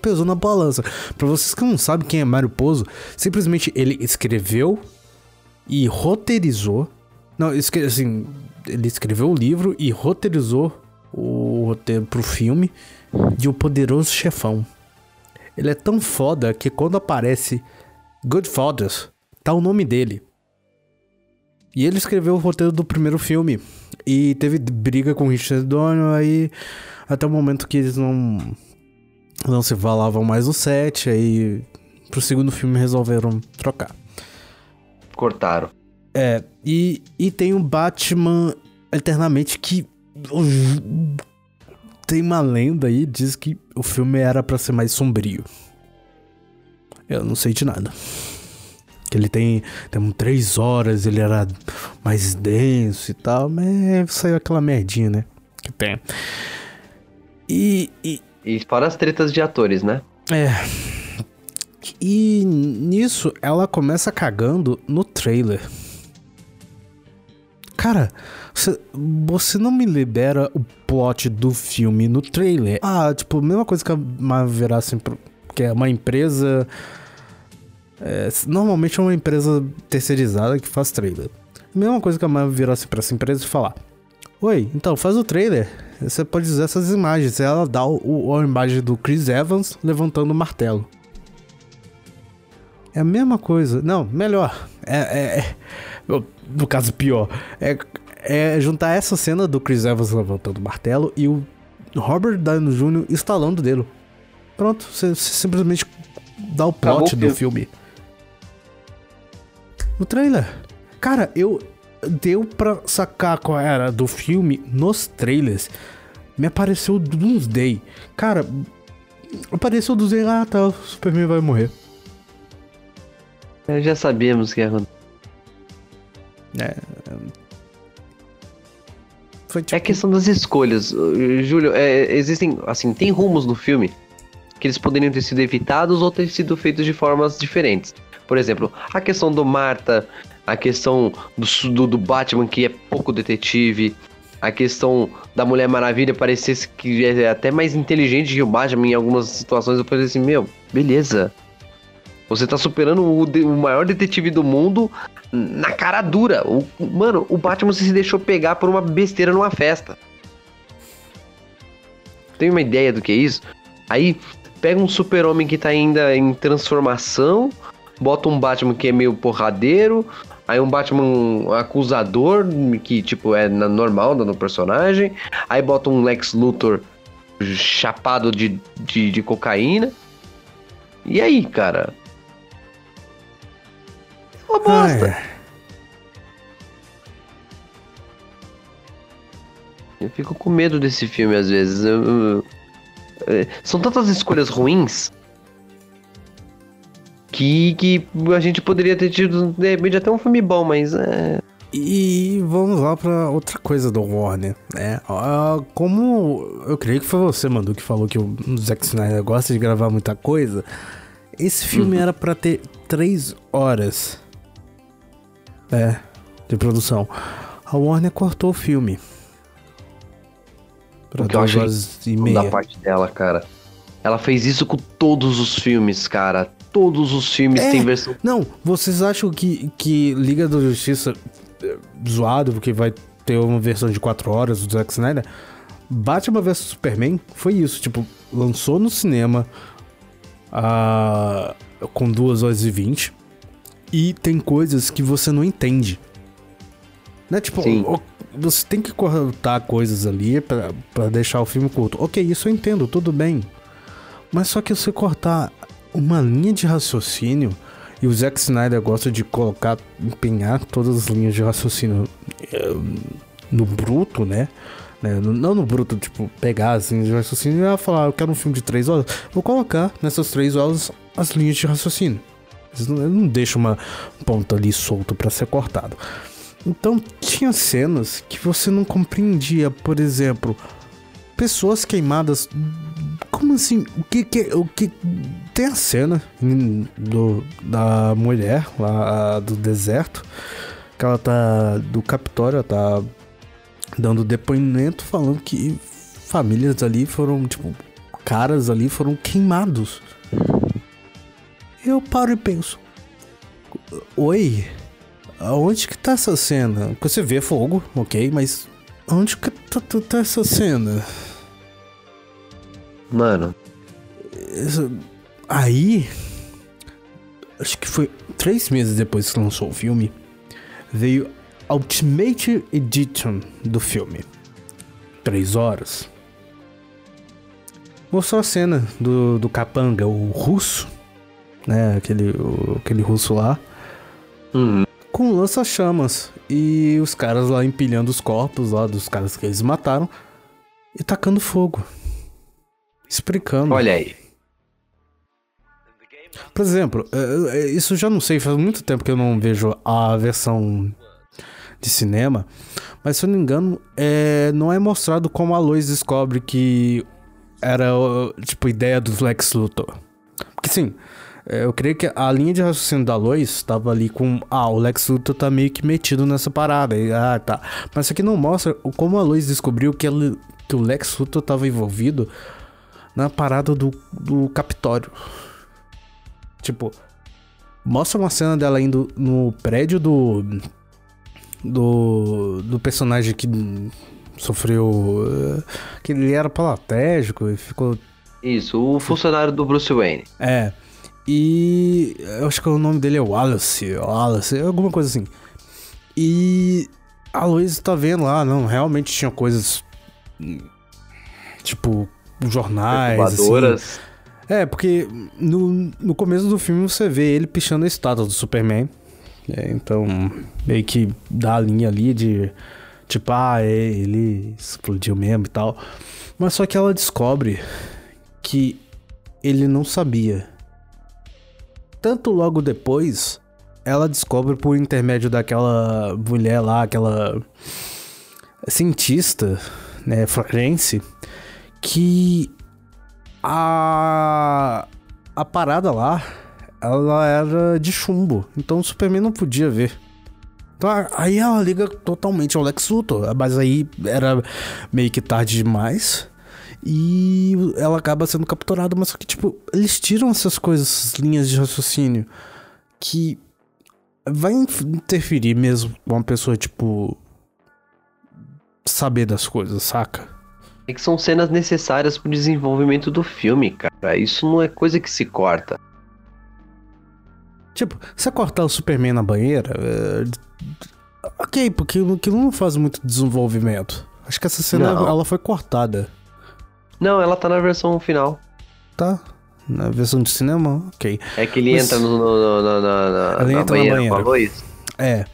Pesou na balança. Pra vocês que não sabem quem é Mario Pouso, simplesmente ele escreveu e roteirizou. Não, esque- assim, ele escreveu o livro e roteirizou o roteiro pro filme de O Poderoso Chefão. Ele é tão foda que quando aparece Goodfathers, tá o nome dele. E ele escreveu o roteiro do primeiro filme. E teve briga com o Richard Donner aí. Até o momento que eles não. Não se falavam mais no set. Aí. Pro segundo filme resolveram trocar. Cortaram. É. E, e tem o Batman Eternamente que. Tem uma lenda aí, diz que o filme era pra ser mais sombrio. Eu não sei de nada. Que ele tem, tem três horas, ele era mais denso e tal, mas saiu aquela merdinha, né? Que tem. E, e, E fora as tretas de atores, né? é. E nisso ela começa cagando no trailer. Cara, você, você não me libera o plot do filme no trailer. Ah, tipo, mesma coisa que a Marvel pro- que é uma empresa. É, normalmente é uma empresa terceirizada que faz trailer. Mesma coisa que a Marvel virasse pra essa empresa e falar: Oi, então faz o trailer. Você pode usar essas imagens. Ela dá o, a imagem do Chris Evans levantando o martelo. É a mesma coisa. Não, melhor. É, é- é- no- caso, pior. É, é juntar essa cena do Chris Evans levantando o martelo e o Robert Downey Jr. instalando o dedo. Pronto, você simplesmente dá o Acabou plot o do filme. filme. No trailer. Cara, eu. Deu pra sacar qual era do filme nos trailers. Me apareceu Doomsday. Cara, apareceu Doomsday. Ah, tá, o Superman vai morrer. É, Já sabíamos que ia acontecer. É. Foi tipo. É questão das escolhas. Júlio, é, existem, assim, tem rumos no filme que eles poderiam ter sido evitados ou ter sido feitos de formas diferentes. Por exemplo, a questão do Marta, a questão do, do, do Batman que é pouco detetive, a questão da Mulher Maravilha parecesse que é até mais inteligente que o Batman em algumas situações. Eu falei assim, meu, beleza. Você tá superando o, o maior detetive do mundo na cara dura. O, mano, o Batman se deixou pegar por uma besteira numa festa. Tem uma ideia do que é isso? Aí pega um super-homem que tá ainda em transformação, bota um Batman que é meio porradeiro, aí um Batman acusador, que tipo é normal no personagem, aí bota um Lex Luthor chapado de, de, de cocaína. E aí, cara? É uma bosta. Ai, Eu fico com medo desse filme às vezes. Eu- eu- é, são tantas escolhas ruins que, que a gente poderia ter tido, de repente, até um filme bom, mas é. E vamos lá pra outra coisa do Warner, né? Como eu creio que foi você, Manu, que falou que o Zack Snyder gosta de gravar muita coisa, esse filme era pra ter três horas é, de produção. A Warner cortou o filme. Pra O que eu duas achei horas e da meia. parte dela, cara. Ela fez isso com todos os filmes, cara. Todos os filmes É. têm versão. Não, vocês acham que, que Liga da Justiça é zoado, porque vai ter uma versão de 4 horas do Zack Snyder? Batman vs Superman foi isso, tipo, lançou no cinema ah, com 2 horas e 20 e tem coisas que você não entende. Né? Tipo, o- você tem que cortar coisas ali pra, pra deixar o filme curto. Ok, isso eu entendo, tudo bem. Mas só que você cortar uma linha de raciocínio, e o Zack Snyder gosta de colocar, empenhar todas as linhas de raciocínio eh, no bruto, né? Né, Não no bruto, tipo, pegar as linhas de raciocínio e falar, eu quero um filme de três horas. Vou colocar nessas três horas as linhas de raciocínio. Não, deixa uma ponta ali solta pra ser cortado. Então tinha cenas que você não compreendia, por exemplo, pessoas queimadas. Como assim? O que que o que tem a cena do, da mulher lá do deserto que ela tá do Capitólio, ela tá dando depoimento falando que famílias ali foram tipo caras ali foram queimados. Eu paro e penso, oi, aonde que tá essa cena? Porque você vê fogo, ok, mas onde que tá, tá- tá essa cena? Mano, Essa- Aí, acho que foi três meses depois que lançou o filme, veio Ultimate Edition do filme. Três horas. Mostrou a cena do, do capanga, o russo, né? Aquele, o- aquele russo lá, hum, com lança-chamas. E os caras lá empilhando os corpos lá dos caras que eles mataram e tacando fogo. Explicando. olha aí. Por exemplo, eh, eh, isso eu já não sei, faz muito tempo que eu não vejo a versão de cinema, mas se eu não me engano, é, não é mostrado como a Lois descobre que era, tipo, ideia do Lex Luthor. Porque sim, eh, eu creio que a linha de raciocínio da Lois tava ali com, ah, o Lex Luthor tá meio que metido nessa parada, e, ah, tá. Mas isso aqui não mostra como a Lois descobriu que, ela- que o Lex Luthor tava envolvido na parada do, do Capitório. Tipo, mostra uma cena dela indo no prédio do. Do. Do personagem que sofreu. eh, Que ele era palatégico e ficou. Isso, o funcionário do Bruce Wayne. É. E. Eu acho que o nome dele é Wallace. Wallace, alguma coisa assim. E. A Luísa tá vendo lá, não, realmente tinha coisas. hum, Tipo, jornais. Assim. É, porque no, no começo do filme você vê ele pichando a estátua do Superman. É, então, meio que dá a linha ali de. Tipo, ah, é, ele explodiu mesmo e tal. Mas só que ela descobre que ele não sabia. Tanto logo depois, ela descobre por intermédio daquela mulher lá, aquela cientista, né, forense, que a a parada lá, ela era de chumbo, então o Superman não podia ver. Então, aí ela liga totalmente ao Lex Luthor. Mas aí era meio que tarde demais. E ela acaba sendo capturada. Mas só que, tipo, eles tiram essas coisas, essas linhas de raciocínio. Que vai interferir mesmo com uma pessoa, tipo. Saber das coisas, saca? É que são cenas necessárias pro desenvolvimento do filme, cara. Isso não é coisa que se corta. Tipo, você cortar o Superman na banheira. É... Ok, porque aquilo não faz muito desenvolvimento. Acho que essa cena não. ela foi cortada. Não, ela tá na versão final. Tá. Na versão de cinema? Ok. É que ele Mas... entra no, no, no, na, ele na entra banheira, na banheira. Falou isso? É.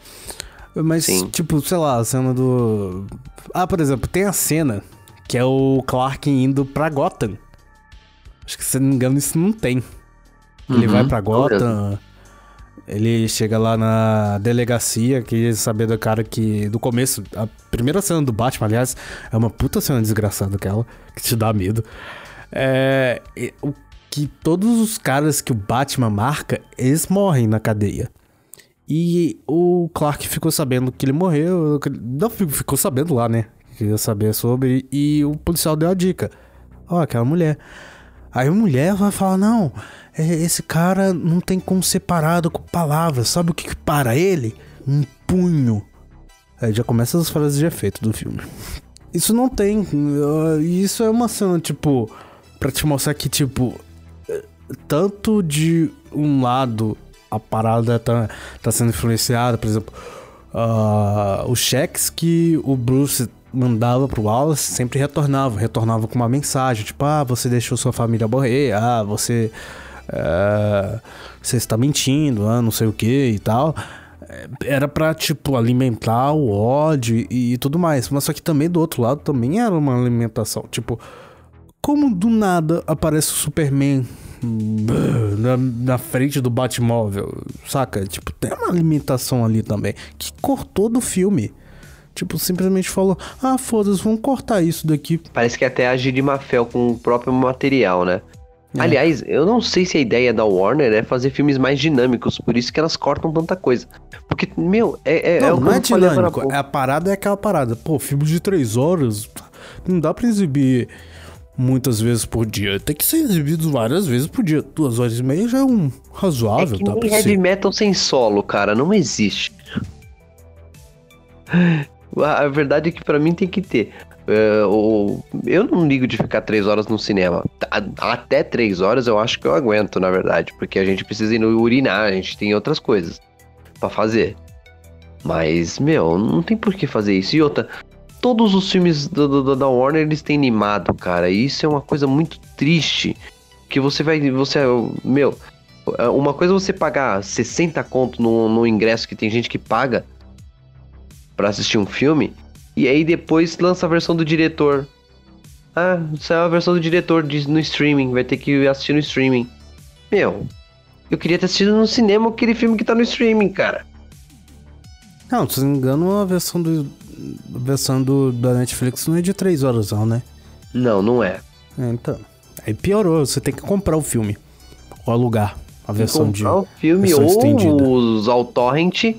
Mas, Sim. tipo, sei lá, a cena do. Ah, por exemplo, tem a cena que é o Clark indo pra Gotham. Acho que se não me engano, isso não tem. Ele uhum, vai pra Gotham. Ele chega lá na delegacia, queria saber do cara que. Do começo, a primeira cena do Batman, aliás, é uma puta cena desgraçada aquela, que te dá medo. É. O que todos os caras que o Batman marca, eles morrem na cadeia. E o Clark ficou sabendo que ele morreu. Não ficou sabendo lá, né? Queria saber sobre. E o policial deu a dica: Ó, oh, aquela mulher. Aí a mulher vai falar: Não, é, esse cara não tem como ser parado com palavras. Sabe o que, que para ele? Um punho. Aí já começa as frases de efeito do filme. Isso não tem. Uh, isso é uma cena, tipo, pra te mostrar que, tipo, tanto de um lado a parada tá, tá sendo influenciada, por exemplo, uh, os cheques que o Bruce mandava pro Wallace sempre retornava, retornava com uma mensagem, tipo, ah, você deixou sua família morrer, ah, você uh, você está mentindo, ah, não sei o que e tal. Era pra, tipo, alimentar o ódio e, e tudo mais. Mas só que também do outro lado também era uma alimentação. Tipo, como do nada aparece o Superman na, na frente do Batmóvel, saca? Tipo, tem uma alimentação ali também que cortou do filme. Tipo, simplesmente falou: ah, foda-se, vamos cortar isso daqui. Parece que até agir de má fé com o próprio material, né? É. Aliás, eu não sei se a ideia da Warner é fazer filmes mais dinâmicos, por isso que elas cortam tanta coisa. Porque, meu, é. é não, é não é dinâmico, é a parada é aquela parada. Pô, filme de três horas, não dá pra exibir muitas vezes por dia. Tem que ser exibido várias vezes por dia. Duas horas e meia já é um razoável. É que nem heavy metal sem solo, cara, não existe. A verdade é que para mim tem que ter. Uh, eu não ligo de ficar três horas no cinema. Até três horas eu acho que eu aguento, na verdade. Porque a gente precisa ir no urinar, a gente tem outras coisas para fazer. Mas, meu, não tem por que fazer isso. E outra, todos os filmes do, do, da Warner eles têm animado, cara. E isso é uma coisa muito triste. Que você vai. Você. Meu. Uma coisa é você pagar 60 conto no, no ingresso que tem gente que paga para assistir um filme. E aí depois lança a versão do diretor. Ah, saiu a versão do diretor no streaming. Vai ter que assistir no streaming. Meu, eu queria ter assistido no cinema aquele filme que tá no streaming, cara. Não, se não me engano, a versão do. A versão do, da Netflix não é de 3 horas, não, né? Não, não é. é. Então. Aí piorou, você tem que comprar o filme. Ou alugar a versão comprar de. Comprar o filme ou estendida. usar o torrent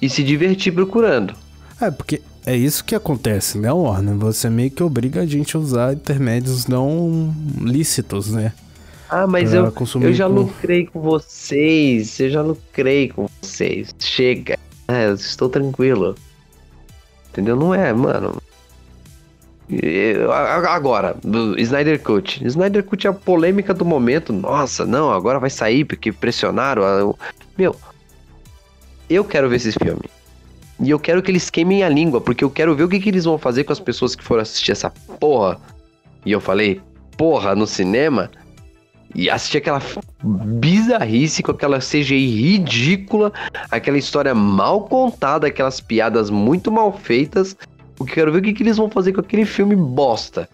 e se divertir procurando. É, porque é isso que acontece, né, Warner? Você meio que obriga a gente a usar intermédios não lícitos, né? Ah, mas eu, eu já com... lucrei com vocês, eu já lucrei com vocês. Chega. É, eu estou tranquilo. Entendeu? Não é, mano. Agora, Snyder Cut. Snyder Cut é a polêmica do momento. Nossa, não, agora vai sair porque pressionaram. Meu, eu quero ver esse filme. E eu quero que eles queimem a língua, porque eu quero ver o que, que eles vão fazer com as pessoas que foram assistir essa porra. E eu falei, porra, no cinema. E assistir aquela bizarrice com aquela CGI ridícula, aquela história mal contada, aquelas piadas muito mal feitas. Eu quero ver o que, que eles vão fazer com aquele filme bosta.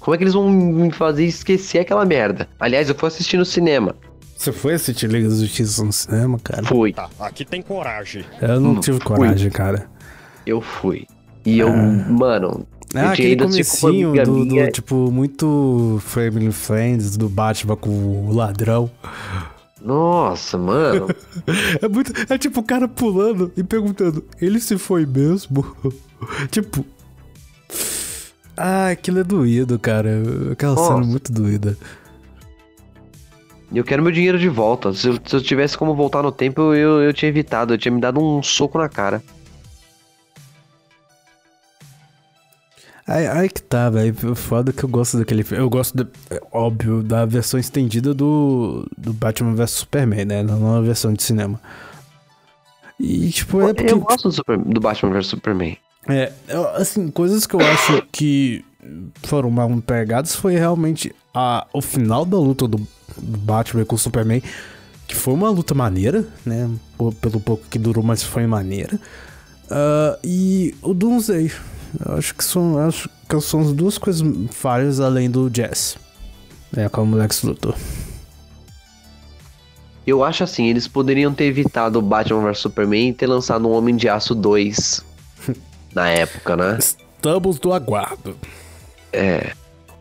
Como é que eles vão me fazer esquecer aquela merda? Aliás, eu fui assistir no cinema. Você foi assistir Liga da Justiça no cinema, cara? Fui. Tá, aqui tem coragem. Eu não hum, tive fui. coragem, cara. Eu fui. E eu, ah. mano. Ah, eu aquele comecinho do, do, tipo, muito Family Friends, do Batman com o ladrão. Nossa, mano. É muito. É tipo o cara pulando e perguntando: ele se foi mesmo? tipo. Ah, aquilo é doído, cara. Aquela Nossa. cena é muito doída. E eu quero meu dinheiro de volta. Se eu, se eu tivesse como voltar no tempo, eu, eu tinha evitado. Eu tinha me dado um soco na cara. Aí, aí que tá, velho. Foda que eu gosto daquele filme. Eu gosto, de- é óbvio, da versão estendida do, do Batman vs Superman, né? Na nova versão de cinema. E, tipo, é porque. Eu gosto do, Super- do Batman vs Superman. É, assim, coisas que eu acho que foram mal pegadas foi realmente a, o final da luta do, do Batman com o Superman, que foi uma luta maneira, né? Pelo pouco que durou, mas foi maneira. Ah, e o Doomsday. Eu acho que são, acho que são as duas coisas falhas além do Jazz. É, como o Lex Luthor. Eu acho assim, eles poderiam ter evitado o Batman vs Superman e ter lançado um Homem de Aço 2 na época, né? Estamos do aguardo.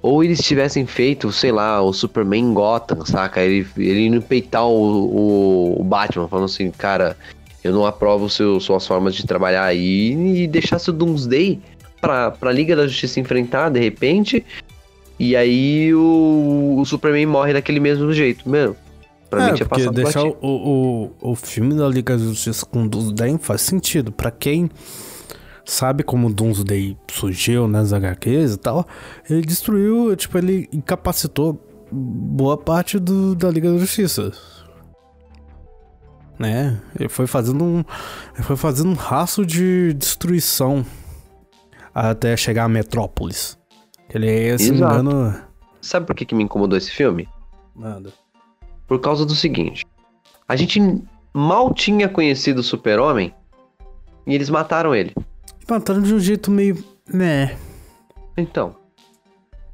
Ou eles tivessem feito, sei lá, o Superman Gotham, saca? Ele, ele indo peitar o, o, o Batman, falando assim, cara, eu não aprovo seu, suas formas de trabalhar aí, e deixasse o Doomsday pra, pra Liga da Justiça enfrentar, de repente, e aí o, o Superman morre daquele mesmo jeito, mesmo. Pra mim É, tinha porque passado deixar o, o, o filme da Liga da Justiça com Doomsday faz sentido. Pra quem sabe como o Doomsday surgiu nas HQs e tal, ele destruiu, tipo, ele incapacitou boa parte do, da Liga da Justiça. Né? Ele foi fazendo um. Ele foi fazendo um rastro de destruição até chegar a Metrópolis. Ele, se não me Exato. engano. Sabe por que, que me incomodou esse filme? Nada. Por causa do seguinte: a gente mal tinha conhecido o Super-Homem e eles mataram ele. Mataram de um jeito meio. Né. Então.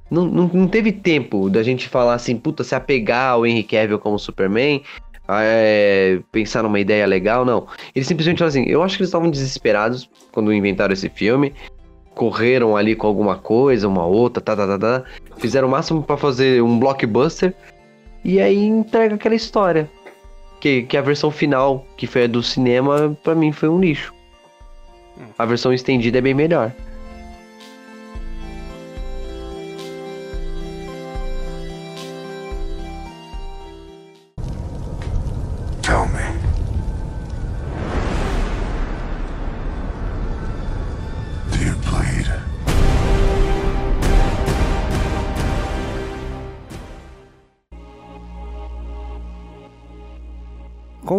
Não, não, não teve tempo da gente falar assim, puta, se apegar ao Henry Cavill como Superman, é, pensar numa ideia legal, não. Eles simplesmente falaram assim, eu acho que eles estavam desesperados quando inventaram esse filme, correram ali com alguma coisa, uma outra, tá, tá, tá, tá, fizeram o máximo pra fazer um blockbuster, e aí entrega aquela história. Que, que a versão final, que foi a do cinema, pra mim foi um lixo. A versão estendida é bem melhor.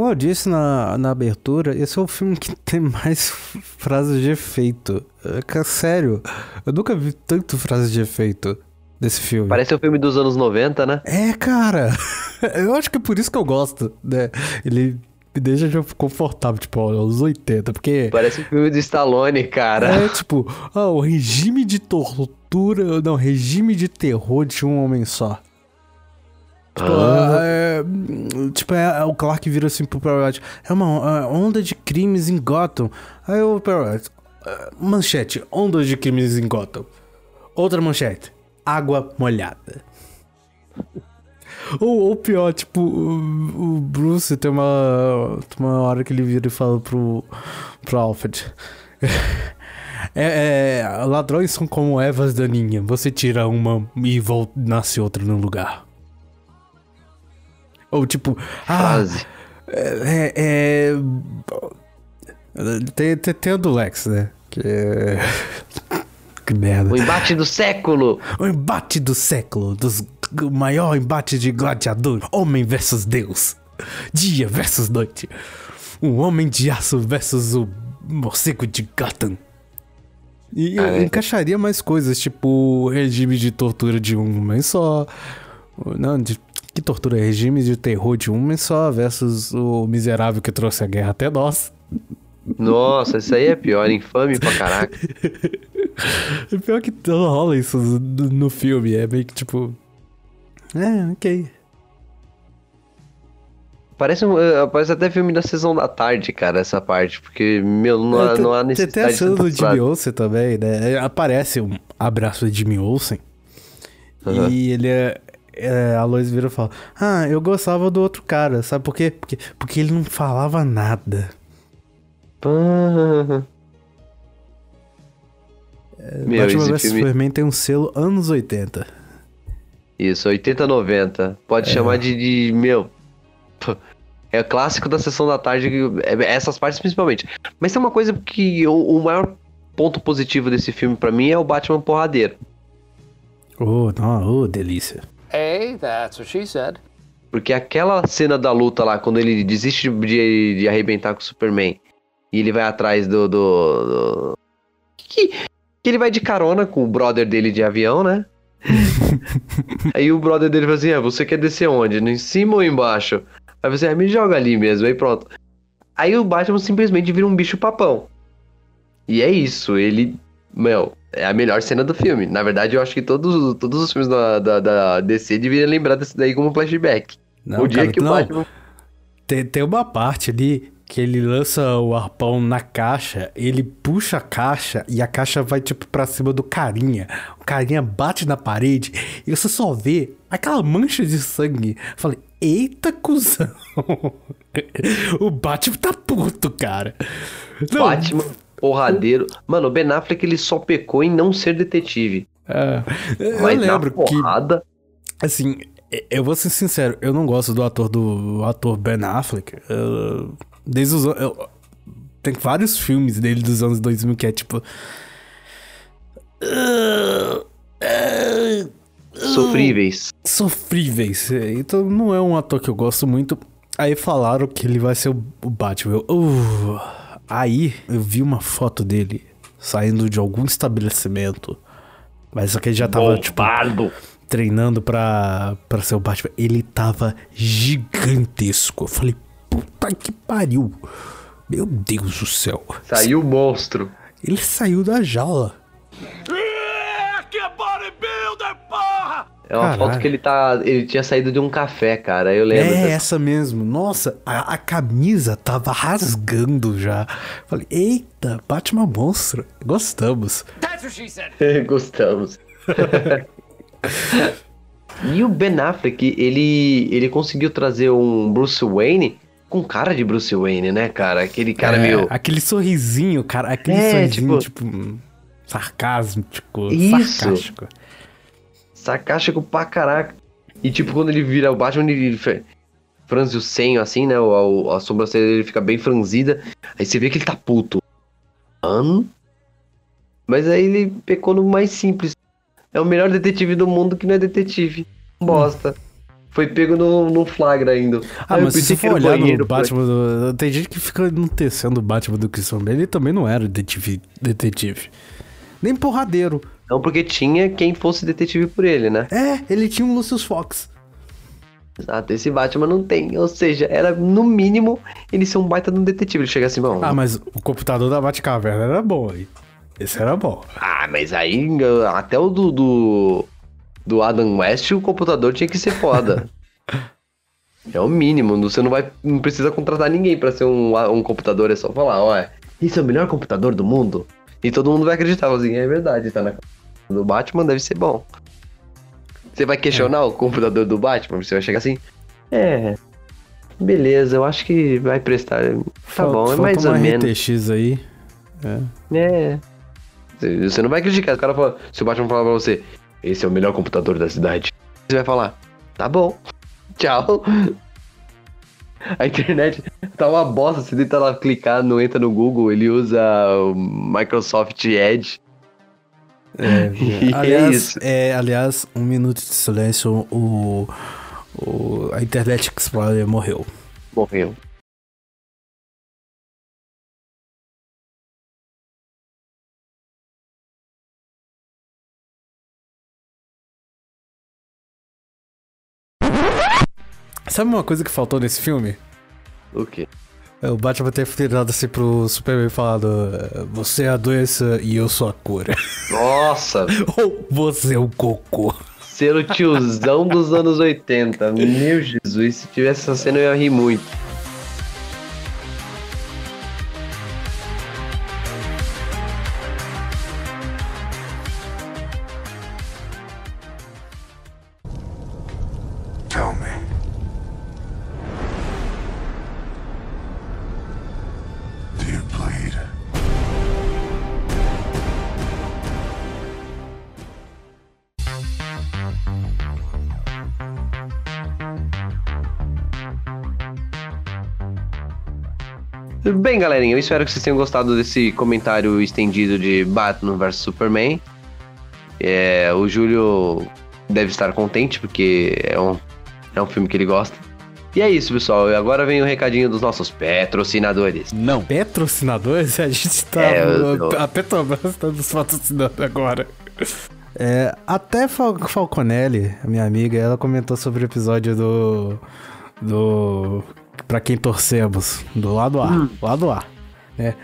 Como eu disse na, na abertura, esse é o filme que tem mais frases de efeito. É, é sério, eu nunca vi tanto frases de efeito desse filme. Parece o filme dos anos 90, né? É, cara. Eu acho que é por isso que eu gosto, né? Ele me deixa confortável, tipo, aos 80, porque Parece o filme do Stallone, cara. é tipo, ah, o regime de tortura, não, regime de terror de um homem só. Tipo, Ah. é, tipo, é, o Clark vira assim pro Perrot. É uma é, onda de crimes em Gotham. Aí o Perrot. é, Manchete, ondas de crimes em Gotham. Outra manchete. Água molhada. ou, ou pior, tipo, o, o Bruce tem uma, tem uma hora que ele vira e fala pro, pro Alfred. É, é, ladrões são como ervas daninhas. Você tira uma e volta, nasce outra no lugar. Ou tipo, ah, Frase. é, é, é- tem, tem, tem a do Lex, né? Que é. Que merda. O embate do século. O embate do século, dos, o maior embate de gladiador. Homem versus Deus. Dia versus noite. O homem de aço versus o morcego de Gotham. E eu Ah, encaixaria mais coisas, tipo regime de tortura de um homem só. Não, de, que tortura? Regime de terror de um homem só versus o miserável que trouxe a guerra até nós. Nossa, isso aí é pior, infame pra caraca. É pior que rola isso no, filme, é meio que tipo. É, ok. Parece, eh, parece até filme da sessão da tarde, cara, essa parte. Porque, meu, não, há, É, não há tem- Tem necessidade até a cena do Jimmy. Olsen também, né? Aparece um abraço de Jimmy Olsen. Aham. E ele é. É, a Lois vira e fala: Ah, eu gostava do outro cara, sabe por quê? Porque, porque ele não falava nada. Pã. Meu, Batman vs filme... Superman tem um selo anos 80. Isso, 80, 90. Pode chamar de, de, meu... É o clássico da sessão da tarde, que- é- essas partes principalmente. Mas tem uma coisa que o, o maior ponto positivo desse filme pra mim é o Batman porradeiro. Oh, não, oh, delícia. Hey, that's what she said. Porque aquela cena da luta lá, quando ele desiste de, de arrebentar com o Superman e ele vai atrás do. do, do- Que, que ele vai de carona com o brother dele de avião, né? aí o brother dele fala assim: ah, você quer descer onde? Em cima ou embaixo? Aí você, ah, me joga ali mesmo, aí pronto. Aí o Batman simplesmente vira um bicho papão. E é isso, ele. Meu, é a melhor cena do filme. Na verdade, eu acho que todos, todos os filmes da, da, da DC deveriam lembrar desse daí como flashback. Não, o dia cara, que o não. Batman. Tem, tem uma parte ali que ele lança o arpão na caixa, ele puxa a caixa e a caixa vai tipo pra cima do carinha. O carinha bate na parede e você só vê aquela mancha de sangue. Eu falei, eita cuzão. o Batman tá puto, cara. Não, Batman, porradeiro. Mano, o Ben Affleck ele só pecou em não ser detetive. é, eu Mas lembro na que porrada, Assim, e- eu vou ser sincero, eu não gosto do ator do ator Ben Affleck. Eu- desde os eu- tem vários filmes dele dos anos 2000 que é tipo sofríveis. sofríveis. Então não é um ator que eu gosto muito. Aí falaram que ele vai ser o o Batman. Eu, uh, aí eu vi uma foto dele saindo de algum estabelecimento. Mas só que ele já tava, tipo, Bombardo. treinando pra, pra ser o Batman, ele tava gigantesco. Eu falei, puta que pariu. Meu Deus do céu. Saiu o monstro. Ele saiu da jaula. É uma Caralho. foto que ele tá. Ele tinha saído de um café, cara. Eu lembro. É dessa- essa mesmo. Nossa, a, a camisa tava rasgando já. Falei, eita, Batman monstro. Gostamos. That's what she said. Gostamos. e o Ben Affleck, ele, ele conseguiu trazer um Bruce Wayne com cara de Bruce Wayne, né, cara? Aquele cara É, meio. Aquele sorrisinho, cara. Aquele É, sorrisinho, tipo- tipo, hum, sarcasmo, tipo, Isso. sarcástico. Sarcástico pra caraca. E tipo, quando ele vira o Batman, ele franze o senho assim, né? O, a, a sobrancelha dele fica bem franzida. Aí você vê que ele tá puto. Mano. Mas aí ele pecou no mais simples. É o melhor detetive do mundo que não é detetive. Bosta. Foi pego no, no flagra ainda. Ah, Aí mas se for olhar no Batman. do- Tem gente que fica enaltecendo o Batman do Christian Bale. Ele também não era detetive. detetive. Nem porradeiro. Não, porque tinha quem fosse detetive por ele, né? É, ele tinha um Lucius Fox. Exato, esse Batman não tem. Ou seja, era no mínimo ele ser um baita de um detetive. Ele chega assim, bom. Ah, mas o computador da Batcaverna era bom aí. Esse era bom. Ah, mas aí até o do, do, do Adam West o computador tinha que ser foda. é o mínimo, você não vai não precisa contratar ninguém pra ser um, um computador, é só falar, ó, isso é o melhor computador do mundo. E todo mundo vai acreditar, assim, é verdade, tá na do Batman deve ser bom. Você vai questionar o computador do Batman, você vai chegar assim, é, beleza, eu acho que vai prestar. Tá bom, é mais ou menos. RTX aí. É. Você você não vai criticar. O cara fala, se o Batman falar pra você, esse é o melhor computador da cidade. Você vai falar, tá bom. Tchau. A internet tá uma bosta. Você tenta lá clicar, não entra no Google, ele usa o Microsoft Edge. É, é aliás, isso. é, aliás, um minuto de silêncio, o, o, a Internet Explorer morreu. Morreu. Sabe uma coisa que faltou nesse filme? O quê? É o Batman ter virado assim pro Superman e falado: "É, Você é a doença e eu sou a cura. Nossa, Ou você é o cocô. ser o tiozão dos anos 80. Meu Jesus, se tivesse essa cena eu ia rir muito. Galerinha, eu espero que vocês tenham gostado desse comentário estendido de Batman vs Superman. É, o Júlio deve estar contente, porque é um, é um filme que ele gosta. E é isso, pessoal. E agora vem o recadinho dos nossos patrocinadores. Não. Patrocinadores? A gente tá. É, eu- A Petrobras tá nos patrocinando agora. É, até Fal Falconelli, a minha amiga, ela comentou sobre o episódio do. Do. Pra quem torcemos, do lado A. Lado A. Né?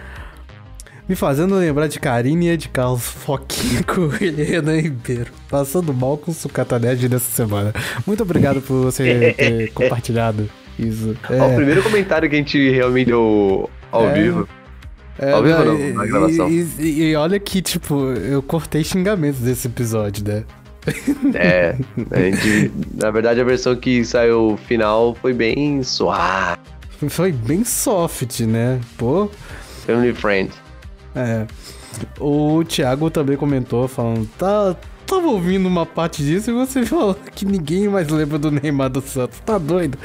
Me fazendo lembrar de Karine e de Carlos Foquinha com ele Renan Ribeiro. Passando mal com o Sucata Nerd nessa semana. Muito obrigado por você ter compartilhado isso. Ó, o É. primeiro comentário que a gente realmente deu ao É. vivo. É, Ao vivo não, na gravação. E, e- e olha que, tipo, eu cortei xingamentos desse episódio, né? É, a gente, na verdade a versão que saiu final foi bem suave, Foi bem soft, né? Pô. family friend. É. O Thiago também comentou, falando, tá. Tava ouvindo uma parte disso e você falou que ninguém mais lembra do Neymar do Santos. Tá doido?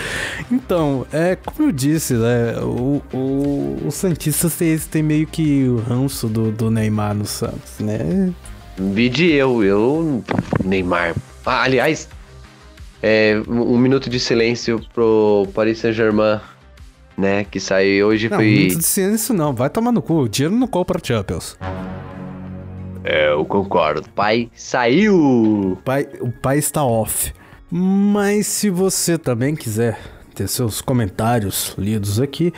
Então, é como eu disse, né? O, o, o Santistas tem, tem meio que o ranço do, do Neymar no Santos, né? Vide eu, eu. Neymar. Ah, aliás, é, um um minuto de silêncio pro Paris Saint-Germain, né? Que saiu hoje Não, foi. muito de ciência não, vai tomar no cu. O dinheiro não compra Champions. É, eu concordo. Pai saiu! O pai, o pai está off. Mas se você também quiser ter seus comentários lidos aqui,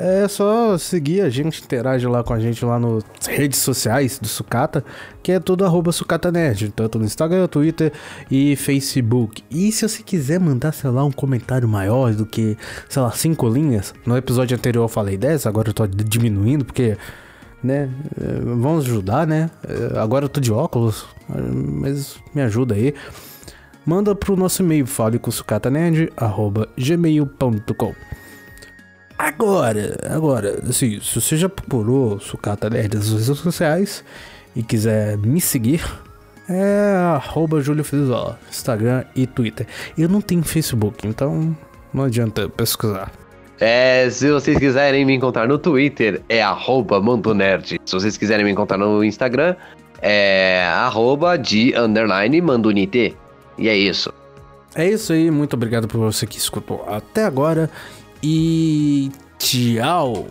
é só seguir a gente, interage lá com a gente lá nas redes sociais do Sucata, que é tudo arroba Sucata Nerd, tanto no Instagram, Twitter e Facebook. E se você quiser mandar, sei lá, um comentário maior do que, sei lá, cinco linhas, no episódio anterior eu falei 10, agora eu tô diminuindo, porque né? eh, Vamos ajudar, né? Eh, Agora eu tô de óculos, eh, mas me ajuda aí. Manda pro nosso e-mail falecosucatanerd@gmail.com. Agora, agora, assim, se você já procurou Sucata Nerd nas redes sociais e quiser me seguir, é arroba Júlio Frizola, Instagram e Twitter. Eu não tenho Facebook, então não adianta pesquisar. É, se vocês quiserem me encontrar no Twitter, é arroba Mandonerd. Se vocês quiserem me encontrar no Instagram, é arroba de underline Mandunite. E é isso. É isso aí, muito obrigado por você que escutou até agora e tchau.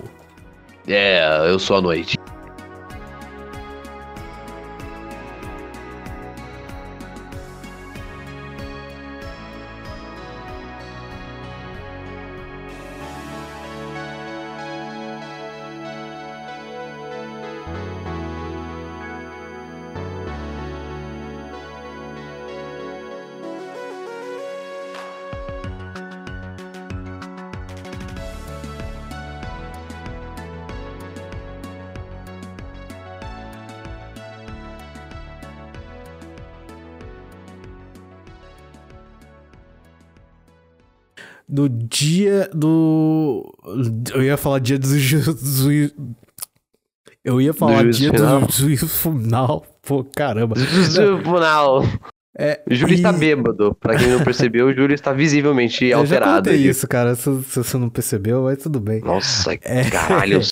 É, eu sou a noite. Do dia do. Eu ia falar dia do juízo. Eu ia falar juízo dia final. do juízo final. Pô, caramba. Final. É, O Júlio e- está bêbado. Pra quem não percebeu, o Júlio está visivelmente Eu já alterado. contei isso, cara. Se, se você não percebeu, mas tudo bem. Nossa, É. caralho,